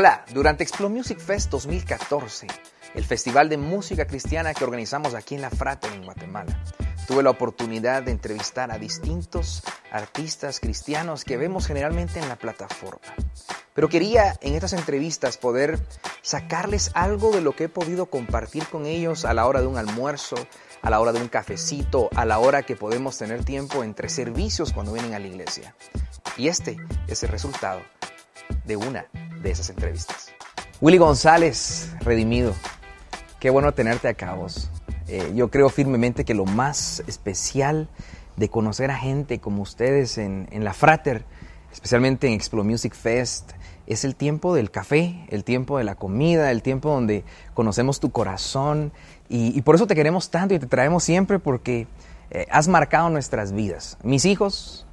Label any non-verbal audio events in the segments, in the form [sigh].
Hola, durante Explo Music Fest 2014, el festival de música cristiana que organizamos aquí en La Frater en Guatemala, tuve la oportunidad de entrevistar a distintos artistas cristianos que vemos generalmente en la plataforma. Pero quería en estas entrevistas poder sacarles algo de lo que he podido compartir con ellos a la hora de un almuerzo, a la hora de un cafecito, a la hora que podemos tener tiempo entre servicios cuando vienen a la iglesia. Y este es el resultado de una de esas entrevistas. Willy González, redimido. Qué bueno tenerte acá vos. Eh, yo creo firmemente que lo más especial de conocer a gente como ustedes en, en la Frater, especialmente en Explo Music Fest, es el tiempo del café, el tiempo de la comida, el tiempo donde conocemos tu corazón y, por eso te queremos tanto y te traemos siempre porque eh, has marcado nuestras vidas. Mis hijos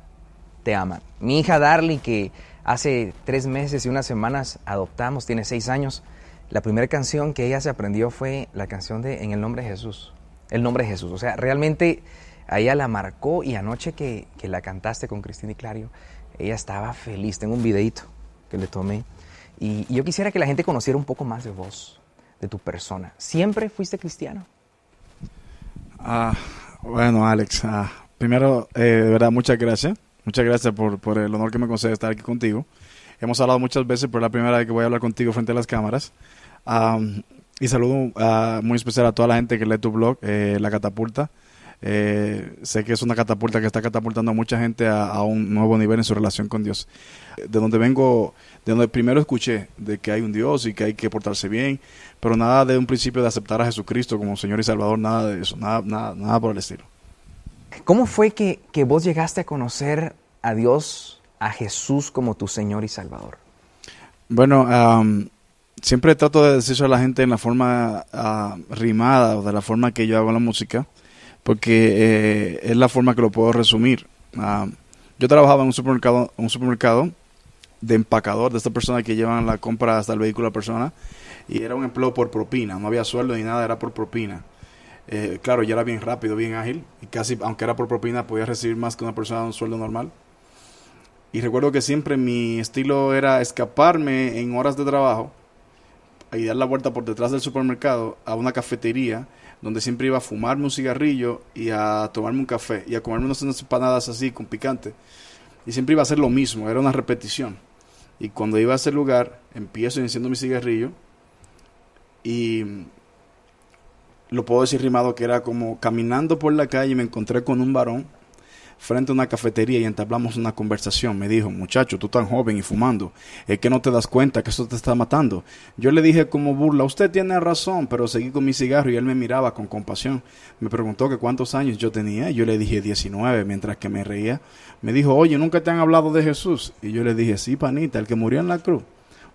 te aman. Mi hija Darly, que hace tres meses y unas semanas adoptamos, tiene seis años, la primera canción que ella se aprendió fue la canción de En el nombre de Jesús. El nombre de Jesús. O sea, realmente a ella la marcó y anoche que, que la cantaste con Cristina y Clario, ella estaba feliz. Tengo un videito que le tomé. Y, yo quisiera que la gente conociera un poco más de vos, de tu persona. ¿Siempre fuiste cristiano? Ah, bueno, Alex, ah, primero, eh, de verdad, muchas gracias. Muchas gracias por, por el honor que me concede estar aquí contigo. Hemos hablado muchas veces, pero es la primera vez que voy a hablar contigo frente a las cámaras. Am, y saludo ah, muy especial a toda la gente que lee tu blog, eh, La Catapulta. Eh, sé que es una catapulta que está catapultando a mucha gente a, a un nuevo nivel en su relación con Dios. De donde vengo, de donde primero escuché de que hay un Dios y que hay que portarse bien, pero nada de un principio de aceptar a Jesucristo como Señor y Salvador, nada de eso, nada, nada, nada por el estilo. ¿Cómo fue que, que vos llegaste a conocer a Dios, a Jesús como tu Señor y Salvador? Bueno, am, siempre trato de decirlo a la gente en la forma ah, rimada o de la forma que yo hago la música, porque eh, es la forma que lo puedo resumir. Yo trabajaba en un supermercado, un supermercado de empacador, de esta persona que llevan la compra hasta el vehículo a la persona, y era un empleo por propina, no había sueldo ni nada, era por propina. Eh, claro, ya era bien rápido, bien ágil, y casi, aunque era por propina, podía recibir más que una persona de un sueldo normal. Y recuerdo que siempre mi estilo era escaparme en horas de trabajo y dar la vuelta por detrás del supermercado a una cafetería donde siempre iba a fumarme un cigarrillo y a tomarme un café y a comerme unas empanadas así con picante. Y siempre iba a hacer lo mismo, era una repetición. Y cuando iba a ese lugar, empiezo enciendo mi cigarrillo y lo puedo decir rimado que era como caminando por la calle y me encontré con un varón frente a una cafetería y entablamos una conversación. Me dijo, muchacho, tú tan joven y fumando, es que no te das cuenta que eso te está matando. Yo le dije como burla, usted tiene razón, pero seguí con mi cigarro y él me miraba con compasión. Me preguntó que cuántos años yo tenía yo le dije 19 mientras que me reía. Me dijo, oye, ¿nunca te han hablado de Jesús? Y yo le dije, sí, panita, el que murió en la cruz.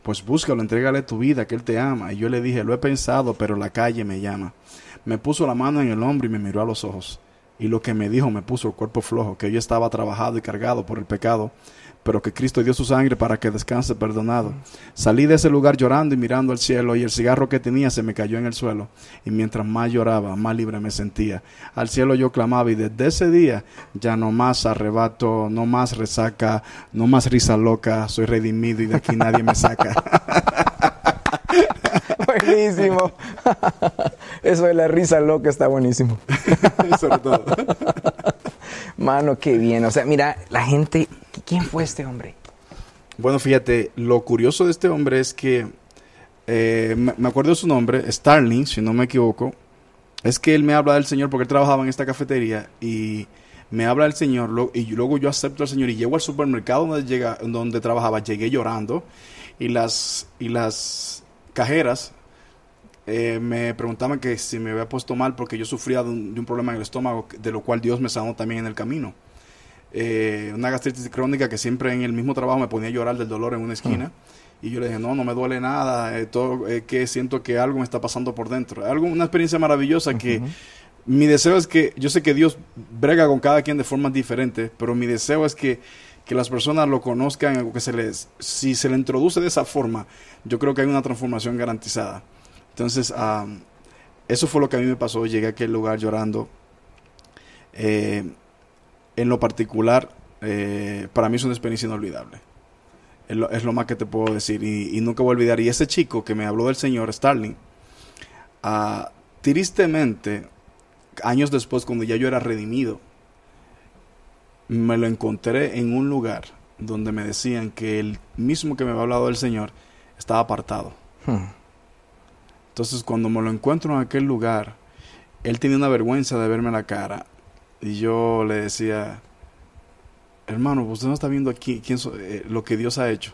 Pues búscalo, entrégale tu vida, que Él te ama. Y yo le dije, lo he pensado, pero la calle me llama. Me puso la mano en el hombro y me miró a los ojos. Y lo que me dijo me puso el cuerpo flojo, que yo estaba trabajado y cargado por el pecado, pero que Cristo dio su sangre para que descanse perdonado. Salí de ese lugar llorando y mirando al cielo, y el cigarro que tenía se me cayó en el suelo. Y mientras más lloraba, más libre me sentía. Al cielo yo clamaba, y desde ese día ya no más arrebato, no más resaca, no más risa loca, soy redimido y de aquí nadie me saca. [laughs] Buenísimo. [laughs] Eso de la risa loca está buenísimo. [laughs] Sobre todo. [laughs] Mano, qué bien. O sea, mira, la gente, ¿quién fue este hombre? Bueno, fíjate, lo curioso de este hombre es que, eh, me acuerdo de su nombre, Starling, si no me equivoco, es que él me habla del Señor porque él trabajaba en esta cafetería y me habla del Señor lo- y luego yo acepto al Señor y llego al supermercado donde, llega, donde trabajaba, llegué llorando y las, y las cajeras eh, me preguntaban que si me había puesto mal porque yo sufría de un, de un problema en el estómago, de lo cual Dios me sanó también en el camino. Eh, una gastritis crónica que siempre en el mismo trabajo me ponía a llorar del dolor en una esquina. Y yo le dije, no, no me duele nada, eh, todo, eh, que siento que algo me está pasando por dentro. Algo, una experiencia maravillosa que mi deseo es que, yo sé que Dios brega con cada quien de formas diferentes, pero mi deseo es que, que las personas lo conozcan, que se les, si se le introduce de esa forma, yo creo que hay una transformación garantizada. Entonces, eso fue lo que a mí me pasó. Llegué a aquel lugar llorando. Eh, en lo particular, eh, para mí es una experiencia inolvidable. Es lo, más que te puedo decir. Y, nunca voy a olvidar. Y ese chico que me habló del Señor, Starling, ah, tristemente, años después, cuando ya yo era redimido, me lo encontré en un lugar donde me decían que el mismo que me había hablado del Señor estaba apartado. Hmm. Entonces, cuando me lo encuentro en aquel lugar, él tenía una vergüenza de verme la cara. Y yo le decía, hermano, usted no está viendo aquí quién so- eh, lo que Dios ha hecho.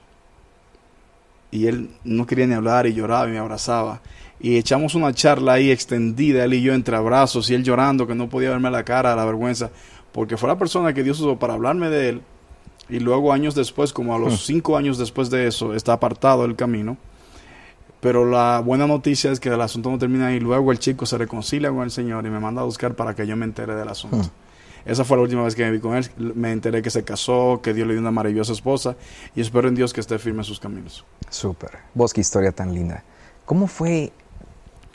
Y él no quería ni hablar y lloraba y me abrazaba. Y echamos una charla ahí extendida, él y yo entre abrazos, y él llorando que no podía verme la cara, la vergüenza, porque fue la persona que Dios usó para hablarme de él. Y luego años después, como a los cinco años después de eso, está apartado del camino. Pero la buena noticia es que el asunto no termina ahí. Luego el chico se reconcilia con el Señor y me manda a buscar para que yo me entere del asunto. Esa fue la última vez que me vi con él. Me enteré que se casó, que Dios le dio una maravillosa esposa y espero en Dios que esté firme en sus caminos. Súper. Vos, qué historia tan linda. ¿Cómo fue?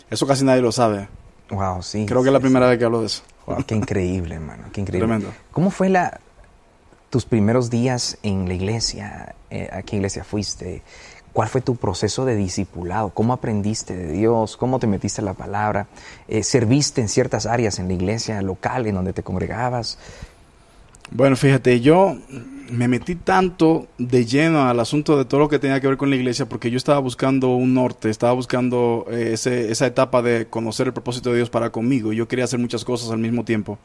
Eso casi nadie lo sabe. Wow, sí. Creo que es la sí, primera vez que hablo de eso. Wow, qué increíble, hermano. Qué increíble. Tremendo. ¿Cómo fue la, tus primeros días en la iglesia? Eh, ¿A qué iglesia fuiste? ¿Cuál fue tu proceso de discipulado? ¿Cómo aprendiste de Dios? ¿Cómo te metiste en la palabra? Eh, ¿Serviste en ciertas áreas en la iglesia local en donde te congregabas? Bueno, fíjate, yo me metí tanto de lleno al asunto de todo lo que tenía que ver con la iglesia porque yo estaba buscando un norte, estaba buscando eh, ese- esa etapa de conocer el propósito de Dios para conmigo. Yo quería hacer muchas cosas al mismo tiempo.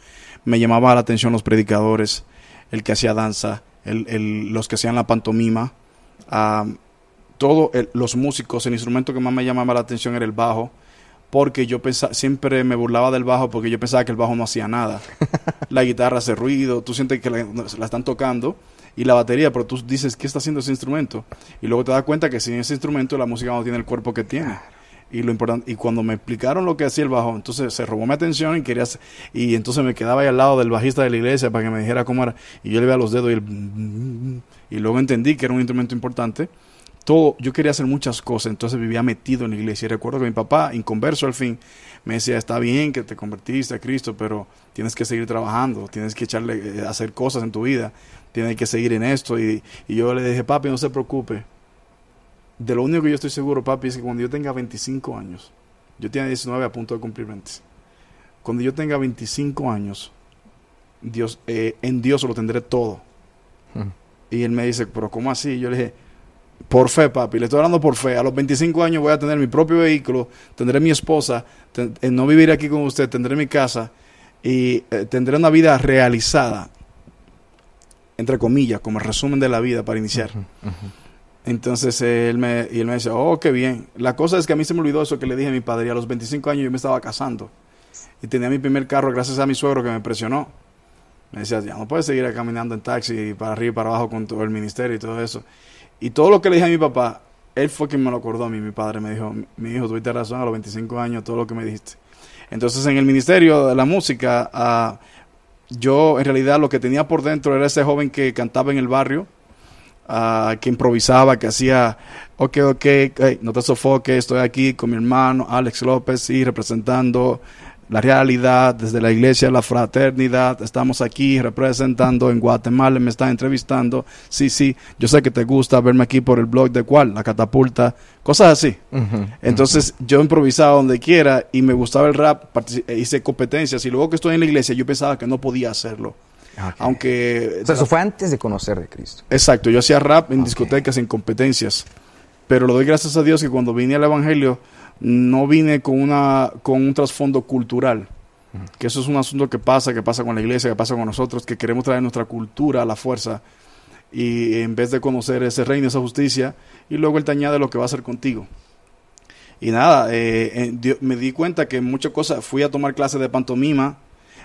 Me llamaba la atención los predicadores, el que hacía danza, el, los que hacían la pantomima, todo el- los músicos. El instrumento que más me llamaba la atención era el bajo porque yo pensaba, siempre me burlaba del bajo porque yo pensaba que el bajo no hacía nada. [laughs] la guitarra hace ruido, tú sientes que la, la están tocando y la batería, pero tú dices, ¿qué está haciendo ese instrumento? Y luego te das cuenta que sin ese instrumento la música no tiene el cuerpo que tiene. Y lo importante, y cuando me explicaron lo que hacía el bajo, entonces se robó mi atención y quería y entonces me quedaba ahí al lado del bajista de la iglesia para que me dijera cómo era y yo le veía los dedos y el y luego entendí que era un instrumento importante todo, yo quería hacer muchas cosas, entonces vivía metido en la iglesia. Y recuerdo que mi papá, inconverso al fin, me decía, está bien que te convertiste a Cristo, pero tienes que seguir trabajando, tienes que echarle, eh, hacer cosas en tu vida, tienes que seguir en esto. Y, y yo le dije, papi, no se preocupe. De lo único que yo estoy seguro, papi, es que cuando yo tenga 25 años, yo tenía 19 a punto de cumplir 20. Cuando yo tenga 25 años, Dios, eh, en Dios lo tendré todo. Hmm. Y él me dice, pero ¿cómo así? Y yo le dije, por fe, papi, le estoy hablando por fe. A los 25 años voy a tener mi propio vehículo, tendré mi esposa, ten- eh, no viviré aquí con usted, tendré mi casa y eh, tendré una vida realizada, entre comillas, como el resumen de la vida para iniciar. Entonces él me, y él me dice, oh, qué bien. La cosa es que a mí se me olvidó eso que le dije a mi padre. Y a los 25 años yo me estaba casando. Y tenía mi primer carro gracias a mi suegro que me presionó. Me decía, ya no puedes seguir caminando en taxi para arriba y para abajo con todo el ministerio y todo eso. Y todo lo que le dije a mi papá, él fue quien me lo acordó a mí. Mi padre me dijo, mi hijo, tuviste razón a los 25 años, todo lo que me dijiste. Entonces en el ministerio de la música, ah, yo en realidad lo que tenía por dentro era ese joven que cantaba en el barrio, ah, que improvisaba, que hacía, ok, ok, no te sofoques, estoy aquí con mi hermano Alex López, sí, representando la realidad desde la iglesia, la fraternidad, estamos aquí representando en Guatemala, me están entrevistando, sí, sí, yo sé que te gusta verme aquí por el blog de cuál, la catapulta, cosas así. Entonces yo improvisaba donde quiera y me gustaba el rap, partici- e hice competencias y luego que estoy en la iglesia yo pensaba que no podía hacerlo. Ok. Aunque... O sea, eso fue antes de conocer de Cristo. Exacto, yo hacía rap en discotecas, en competencias. Pero le doy gracias a Dios que cuando vine al Evangelio no vine con, una, con un trasfondo cultural. Que eso es un asunto que pasa, que pasa con la iglesia, que pasa con nosotros, que queremos traer nuestra cultura a la fuerza. Y en vez de conocer ese reino, esa justicia, y luego Él te añade lo que va a hacer contigo. Y nada, eh, eh, me di cuenta que muchas cosas, fui a tomar clases de pantomima.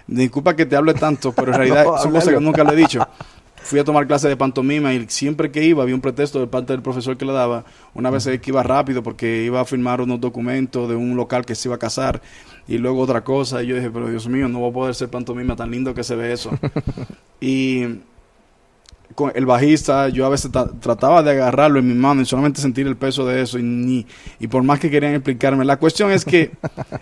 Disculpa que te hable tanto, pero en [laughs] realidad No, son cosas que nunca le he dicho. [laughs] Fui a tomar clases de pantomima y siempre que iba había un pretexto de parte del profesor que le daba. Una vez es que iba rápido porque iba a firmar unos documentos de un local que se iba a casar y luego otra cosa. Y yo dije, pero Dios mío, no voy a poder ser pantomima tan lindo que se ve eso. [laughs] y con el bajista, yo a veces ta- trataba de agarrarlo en mi mano y solamente sentir el peso de eso y ni y por más que querían explicarme. La cuestión es que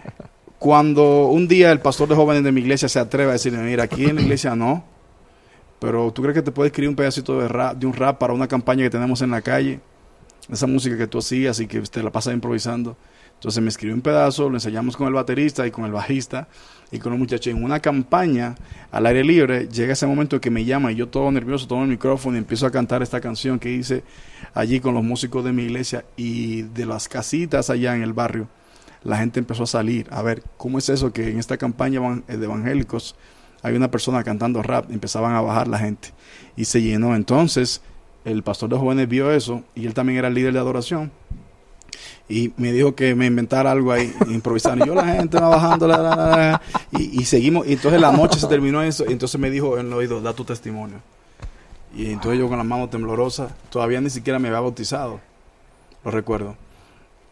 [laughs] cuando un día el pastor de jóvenes de mi iglesia se atreve a decirme, mira, aquí en la iglesia no, pero tú crees que te puede escribir un pedacito de rap, de un rap para una campaña que tenemos en la calle, esa música que tú hacías y que te la pasas improvisando. Entonces me escribió un pedazo, lo ensayamos con el baterista y con el bajista y con los muchachos en una campaña al aire libre. Llega ese momento que me llama y yo todo nervioso tomo el micrófono y empiezo a cantar esta canción que hice allí con los músicos de mi iglesia y de las casitas allá en el barrio. La gente empezó a salir a ver cómo es eso que en esta campaña evan- de evangélicos hay una persona cantando rap, empezaban a bajar la gente y se llenó. Entonces el pastor de jóvenes vio eso y él también era el líder de adoración y me dijo que me inventara algo ahí, [laughs] improvisar. Y yo la gente va bajando, la, la, la, y, y seguimos. Y entonces la noche se terminó eso. Y entonces me dijo en el oído, da tu testimonio. Y entonces yo con la mano temblorosa, todavía ni siquiera me había bautizado, lo recuerdo.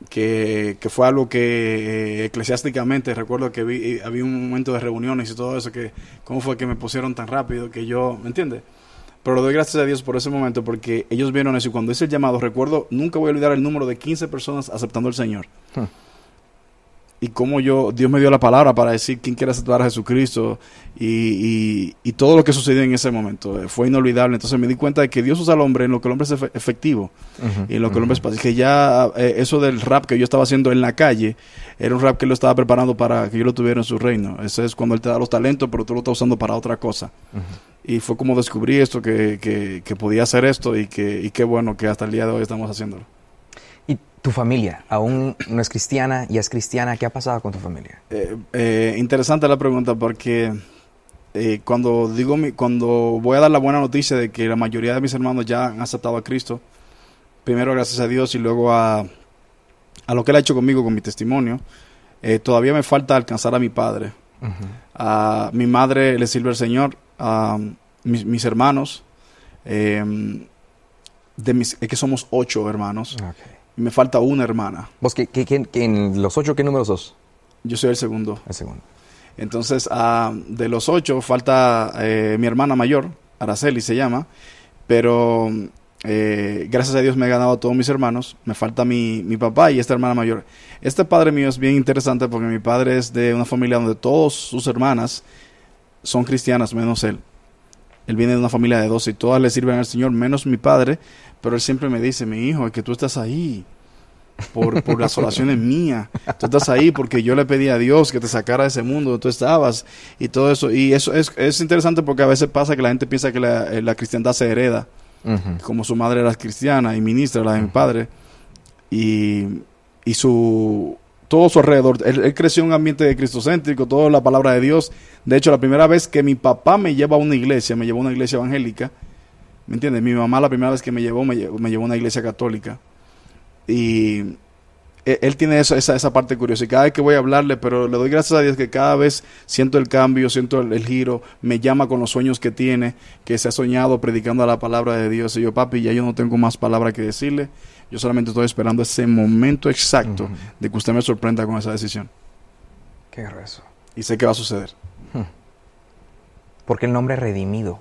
Que, que fue algo que eh, eclesiásticamente recuerdo que vi, eh, había un momento de reuniones y todo eso, que cómo fue que me pusieron tan rápido, que yo, ¿me entiendes? Pero le doy gracias a Dios por ese momento porque ellos vieron eso y cuando hice el llamado, recuerdo, nunca voy a olvidar el número de 15 personas aceptando al Señor. Hmm. Y cómo yo, Dios me dio la palabra para decir quién quiere aceptar a Jesucristo y, y, y todo lo que sucedió en ese momento. eh, Fue inolvidable. Entonces me di cuenta de que Dios usa al hombre en lo que el hombre es efe- efectivo y en lo que el hombre es pacífico. Que ya eh, eso del rap que yo estaba haciendo en la calle era un rap que él lo estaba preparando para que yo lo tuviera en su reino. Ese es cuando él te da los talentos, pero tú lo estás usando para otra cosa. Y fue como descubrí esto, que, que, que podía hacer esto y que y qué bueno que hasta el día de hoy estamos haciéndolo. ¿Y tu familia aún no es cristiana y es cristiana? ¿Qué ha pasado con tu familia? Eh, eh, interesante la pregunta porque eh, cuando digo mi- cuando voy a dar la buena noticia de que la mayoría de mis hermanos ya han aceptado a Cristo, primero gracias a Dios y luego a, a lo que él ha hecho conmigo con mi testimonio, todavía me falta alcanzar a mi padre. A mi madre le sirve al Señor, a mis, mis hermanos, eh, de mis, es que somos ocho hermanos, Ok. Y me falta una hermana. ¿Vos qué, qué- qué- qué- en los ocho qué número sos? Yo soy el segundo. El segundo. Entonces, ah, de los ocho, falta eh, mi hermana mayor, Araceli se llama, pero eh, gracias a Dios me he ganado a todos mis hermanos, me falta mi, mi papá y esta hermana mayor. Este padre mío es bien interesante porque mi padre es de una familia donde todas sus hermanas son cristianas, menos él. Él viene de una familia de 12 y todas le sirven al Señor, menos mi padre, pero él siempre me dice, mi hijo, es que tú estás ahí por, por las oraciones mías. Tú estás ahí porque yo le pedí a Dios que te sacara de ese mundo donde tú estabas y todo eso. Y eso es, es interesante porque a veces pasa que la gente piensa que la, eh, la cristiandad se hereda, como su madre era cristiana y ministra, la de mi padre. Y, y su todo su alrededor, él, él creció en un ambiente de cristocéntrico, toda la palabra de Dios. De hecho, la primera vez que mi papá me lleva a una iglesia, me llevó a una iglesia evangélica, ¿me entiendes? Mi mamá la primera vez que me llevó, me llevó, me llevó a una iglesia católica. Y e- él tiene eso, esa, esa parte curiosa. Y cada vez que voy a hablarle, pero le doy gracias a Dios que cada vez siento el cambio, siento el, el giro, me llama con los sueños que tiene, que se ha soñado predicando la palabra de Dios. Y yo, papi, ya yo no tengo más palabra que decirle. Yo solamente estoy esperando ese momento exacto de que usted me sorprenda con esa decisión. Qué grueso. Y sé que va a suceder. Porque el nombre redimido.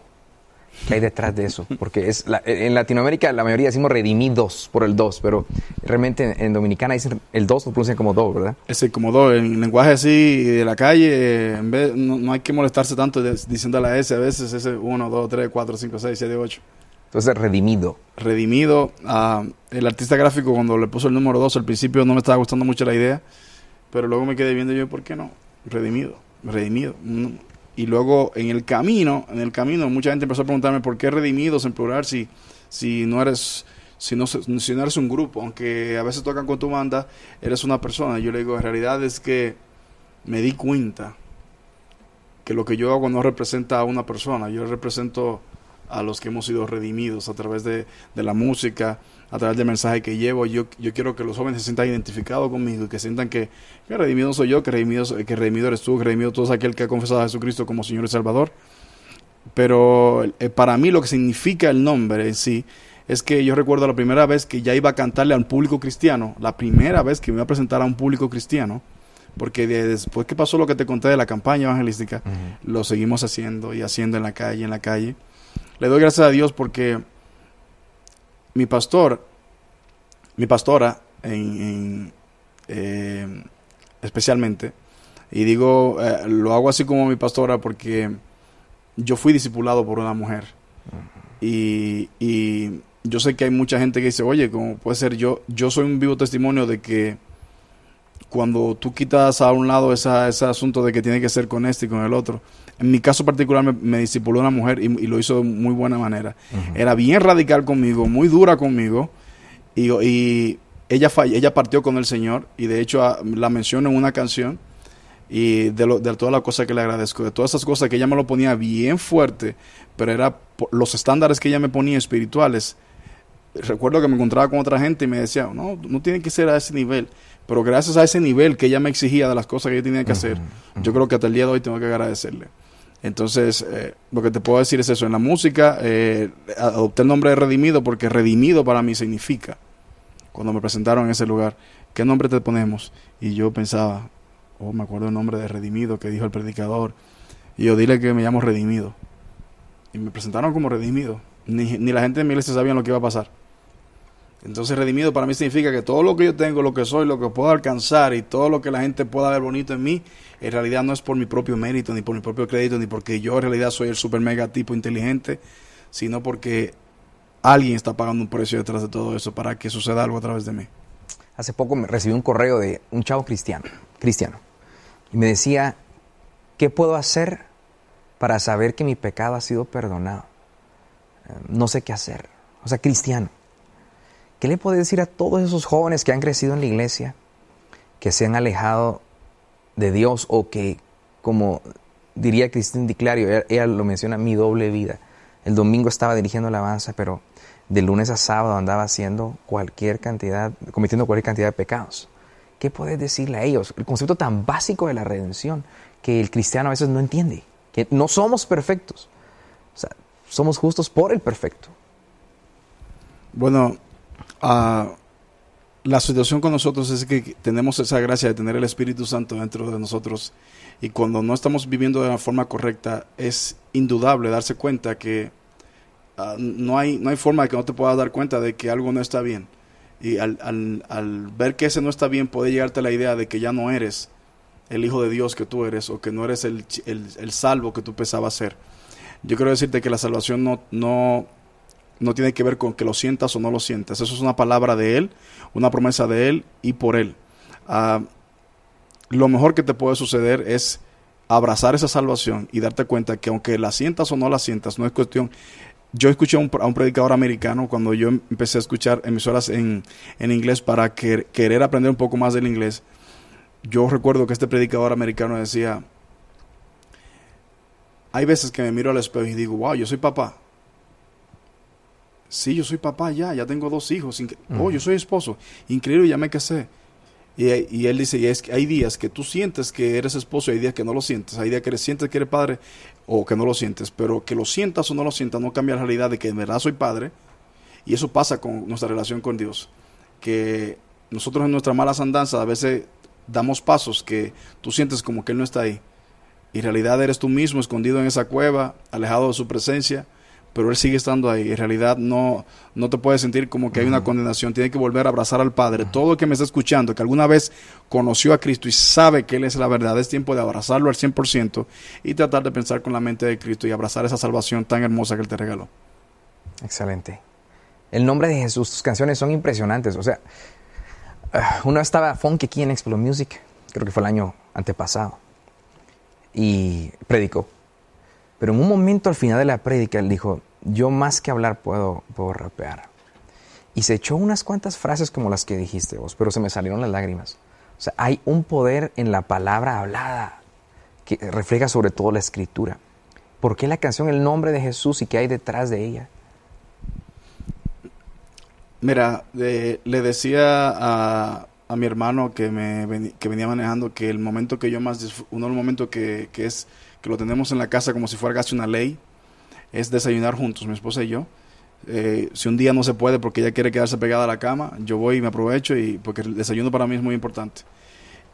¿Qué hay detrás de eso? Porque es la- en Latinoamérica la mayoría decimos redimidos por el dos, pero realmente en, en Dominicana dicen el dos lo pronuncian como do, ¿verdad? Ese como dos, en lenguaje así de la calle, en vez, no, no hay que molestarse tanto de- diciendo la S, a veces ese 1, 2, 3, 4, 5, 6, 7, 8. Entonces redimido. redimido. ah, el artista gráfico cuando le puso el número 2 al principio no me estaba gustando mucho la idea, pero luego me quedé viendo yo, ¿por qué no? Redimido, redimido. Mm, Y luego en el camino, en el camino, mucha gente empezó a preguntarme por qué redimidos en plural si, si no eres si no, si no eres un grupo, aunque a veces tocan con tu banda, eres una persona. Yo le digo, en realidad es que me di cuenta que lo que yo hago no representa a una persona, yo represento a los que hemos sido redimidos a través de, de la música, a través del mensaje que llevo. Yo, yo quiero que los jóvenes se sientan identificados conmigo y que sientan que, que redimido soy yo, que redimido, que redimido eres tú, que redimido todo aquel que ha confesado a Jesucristo como Señor y Salvador. Pero eh, para mí lo que significa el nombre en sí es que yo recuerdo la primera vez que ya iba a cantarle a un público cristiano, la primera vez que me iba a presentar a un público cristiano, porque después que pasó lo que te conté de la campaña evangelística, lo seguimos haciendo y haciendo en la calle, en la calle. Le doy gracias a Dios porque mi pastor, mi pastora, en, eh, especialmente, y digo, eh, lo hago así como mi pastora porque yo fui discipulado por una mujer. y, y, yo sé que hay mucha gente que dice, oye, como puede ser yo, yo soy un vivo testimonio de que cuando tú quitas a un lado esa, ese asunto de que tiene que ser con este y con el otro, en mi caso particular me, me discipuló una mujer y, lo hizo de muy buena manera. Era bien radical conmigo, muy dura conmigo y, y ella, ella partió con el Señor y de hecho ah, la menciono en una canción y de, lo, de todas las cosas que le agradezco, de todas esas cosas que ella me lo ponía bien fuerte, pero era los estándares que ella me ponía espirituales. Recuerdo que me encontraba con otra gente y me decía, no, no tiene que ser a ese nivel. Pero gracias a ese nivel que ella me exigía de las cosas que yo tenía que hacer, yo creo que hasta el día de hoy tengo que agradecerle. Entonces, eh, lo que te puedo decir es eso. En la música, eh, adopté el nombre de Redimido porque Redimido para mí significa, cuando me presentaron en ese lugar, ¿qué nombre te ponemos? Y yo pensaba, oh, me acuerdo el nombre de Redimido que dijo el predicador. Y yo dile que me llamo Redimido. Y me presentaron como Redimido. Ni, ni la gente de mi iglesia sabía lo que iba a pasar. Entonces redimido para mí significa que todo lo que yo tengo, lo que soy, lo que puedo alcanzar y todo lo que la gente pueda ver bonito en mí, en realidad no es por mi propio mérito, ni por mi propio crédito, ni porque yo en realidad soy el super mega tipo inteligente, sino porque alguien está pagando un precio detrás de todo eso para que suceda algo a través de mí. Hace poco me recibí un correo de un chavo cristiano, cristiano, y me decía, ¿qué puedo hacer para saber que mi pecado ha sido perdonado? Eh, no sé qué hacer. O sea, cristiano. ¿Qué le puede decir a todos esos jóvenes que han crecido en la iglesia, que se han alejado de Dios o que, como diría Cristín Diclario, ella, lo menciona, mi doble vida? El domingo estaba dirigiendo la alabanza, pero de lunes a sábado andaba haciendo cualquier cantidad, cometiendo cualquier cantidad de pecados. ¿Qué puedes decirle a ellos? El concepto tan básico de la redención que el cristiano a veces no entiende, que no somos perfectos, o sea, somos justos por el perfecto. Bueno, La situación con nosotros es que tenemos esa gracia de tener el Espíritu Santo dentro de nosotros y cuando no estamos viviendo de la forma correcta es indudable darse cuenta que ah, no, hay, no hay forma de que no te puedas dar cuenta de que algo no está bien. Y al, al, al ver que ese no está bien puede llegarte la idea de que ya no eres el Hijo de Dios que tú eres o que no eres el, el, el salvo que tú pensabas ser. Yo quiero decirte que la salvación no, no, no tiene que ver con que lo sientas o no lo sientas. Eso es una palabra de Él, una promesa de Él y por Él. Ah, lo mejor que te puede suceder es abrazar esa salvación y darte cuenta que aunque la sientas o no la sientas, no es cuestión. Yo escuché a un, predicador americano cuando yo empecé a escuchar emisoras en, en inglés para querer aprender un poco más del inglés. Yo recuerdo que este predicador americano decía, hay veces que me miro al espejo y digo, wow, yo soy papá Sí, yo soy papá ya, ya tengo dos hijos. Oh, yo soy esposo. Increíble, ya me casé. Y, y él dice, y es que hay días que tú sientes que eres esposo y hay días que no lo sientes. Hay días que sientes que eres padre o que no lo sientes. Pero que lo sientas o no lo sientas no cambia la realidad de que en verdad soy padre. Y eso pasa con nuestra relación con Dios. Que nosotros en nuestra mala andanzas a veces damos pasos que tú sientes como que Él no está ahí. Y en realidad eres tú mismo escondido en esa cueva, alejado de su presencia pero Él sigue estando ahí. En realidad no, no te puedes sentir como que hay una condenación. Tiene que volver a abrazar al Padre. Todo el que me está escuchando, que alguna vez conoció a Cristo y sabe que Él es la verdad, es tiempo de abrazarlo al 100% y tratar de pensar con la mente de Cristo y abrazar esa salvación tan hermosa que Él te regaló. Excelente. El nombre de Jesús, tus canciones son impresionantes. O sea, ah, uno estaba funky aquí en Explode Music, creo que fue el año antepasado, y predicó Pero en un momento al final de la prédica él dijo, yo más que hablar puedo, puedo rapear. Y se echó unas cuantas frases como las que dijiste vos, pero se me salieron las lágrimas. O sea, hay un poder en la palabra hablada que refleja sobre todo la escritura. ¿Por qué la canción El nombre de Jesús y qué hay detrás de ella? Mira, le decía a, a, mi hermano que, me, que venía manejando que el momento que yo más, uno de los que, que, es, que lo tenemos en la casa como si fuera casi una ley, es desayunar juntos, mi esposa y yo. Eh, si un día no se puede porque ella quiere quedarse pegada a la cama, yo voy y me aprovecho y porque el desayuno para mí es muy importante.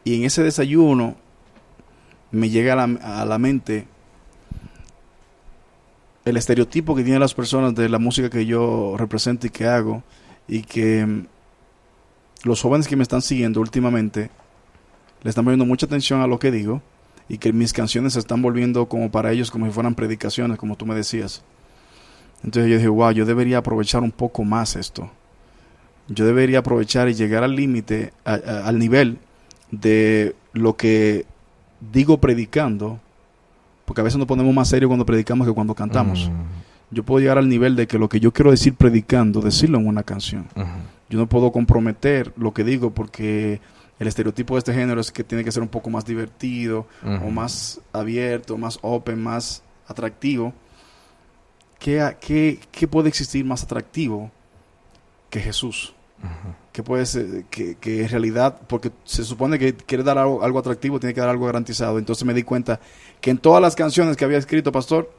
Y en ese desayuno me llega a la, a la mente el estereotipo que tienen las personas de la música que yo represento y que hago y que mm, los jóvenes que me están siguiendo últimamente le están poniendo mucha atención a lo que digo y que mis canciones se están volviendo como para ellos como si fueran predicaciones, como tú me decías. Entonces yo dije, wow, yo debería aprovechar un poco más esto. Yo debería aprovechar y llegar al límite, al nivel de lo que digo predicando, porque a veces nos ponemos más serios cuando predicamos que cuando cantamos. Yo puedo llegar al nivel de que lo que yo quiero decir predicando, decirlo en una canción. Yo no puedo comprometer lo que digo porque el estereotipo de este género es que tiene que ser un poco más divertido o más abierto, más open, más atractivo. ¿Qué, qué, qué puede existir más atractivo que Jesús? que puede ser, que, que, en realidad, porque se supone que quiere dar algo, algo, atractivo, tiene que dar algo garantizado. Entonces me di cuenta que en todas las canciones que había escrito, pastor,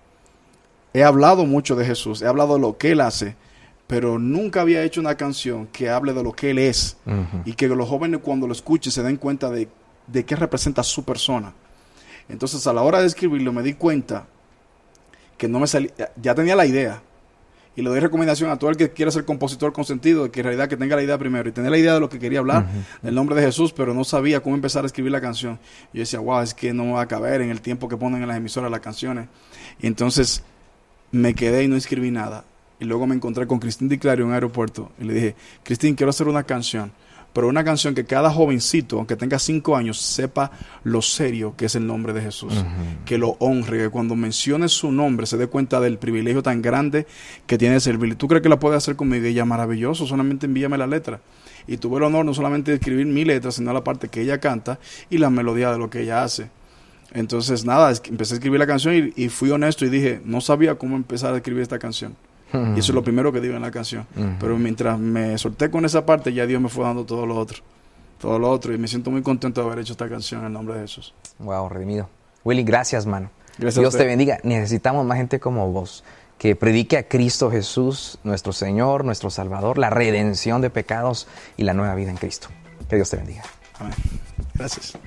he hablado mucho de Jesús, he hablado de lo que Él hace, pero nunca había hecho una canción que hable de lo que Él es y que los jóvenes cuando lo escuchen se den cuenta de, de qué representa su persona. Entonces a la hora de escribirlo me di cuenta que no me salía, ya tenía la idea, y le doy recomendación a todo el que quiera ser compositor con sentido, que en realidad que tenga la idea primero y tener la idea de lo que quería hablar, del nombre de Jesús, pero no sabía cómo empezar a escribir la canción. Yo decía, wow, es que no va a caber en el tiempo que ponen en las emisoras las canciones. Y entonces me quedé y no escribí nada. Y luego me encontré con Cristín Di Clario en el aeropuerto y le dije, Cristín, quiero hacer una canción pero una canción que cada jovencito, aunque tenga cinco años, sepa lo serio que es el nombre de Jesús, que lo honre, que cuando mencione su nombre se dé cuenta del privilegio tan grande que tiene de servirle. ¿Tú crees que la puede hacer conmigo? Ella, maravilloso, solamente envíame la letra. Y tuve el honor no solamente de escribir mi letra, sino la parte que ella canta y la melodía de lo que ella hace. Entonces, nada, empecé a escribir la canción y fui honesto y dije, no sabía cómo empezar a escribir esta canción y eso es lo primero que digo en la canción. Pero mientras me solté con esa parte, ya Dios me fue dando todo lo otro. Todo lo otro. Y me siento muy contento de haber hecho esta canción en nombre de Jesús. Wow, redimido. Willy, gracias, mano. Dios te bendiga. Necesitamos más gente como vos que predique a Cristo Jesús, nuestro Señor, nuestro Salvador, la redención de pecados y la nueva vida en Cristo. Que Dios te bendiga. Amén. Gracias.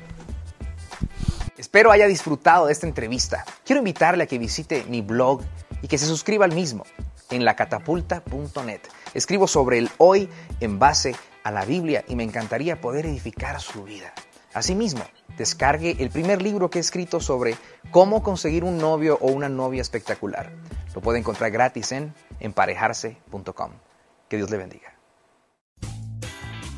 Espero haya disfrutado de esta entrevista. Quiero invitarle a que visite mi blog y que se suscriba al mismo en lacatapulta.net. Escribo sobre el hoy en base a la Biblia y me encantaría poder edificar su vida. Asimismo, descargue el primer libro que he escrito sobre cómo conseguir un novio o una novia espectacular. Lo puede encontrar gratis en emparejarse.com. Que Dios le bendiga.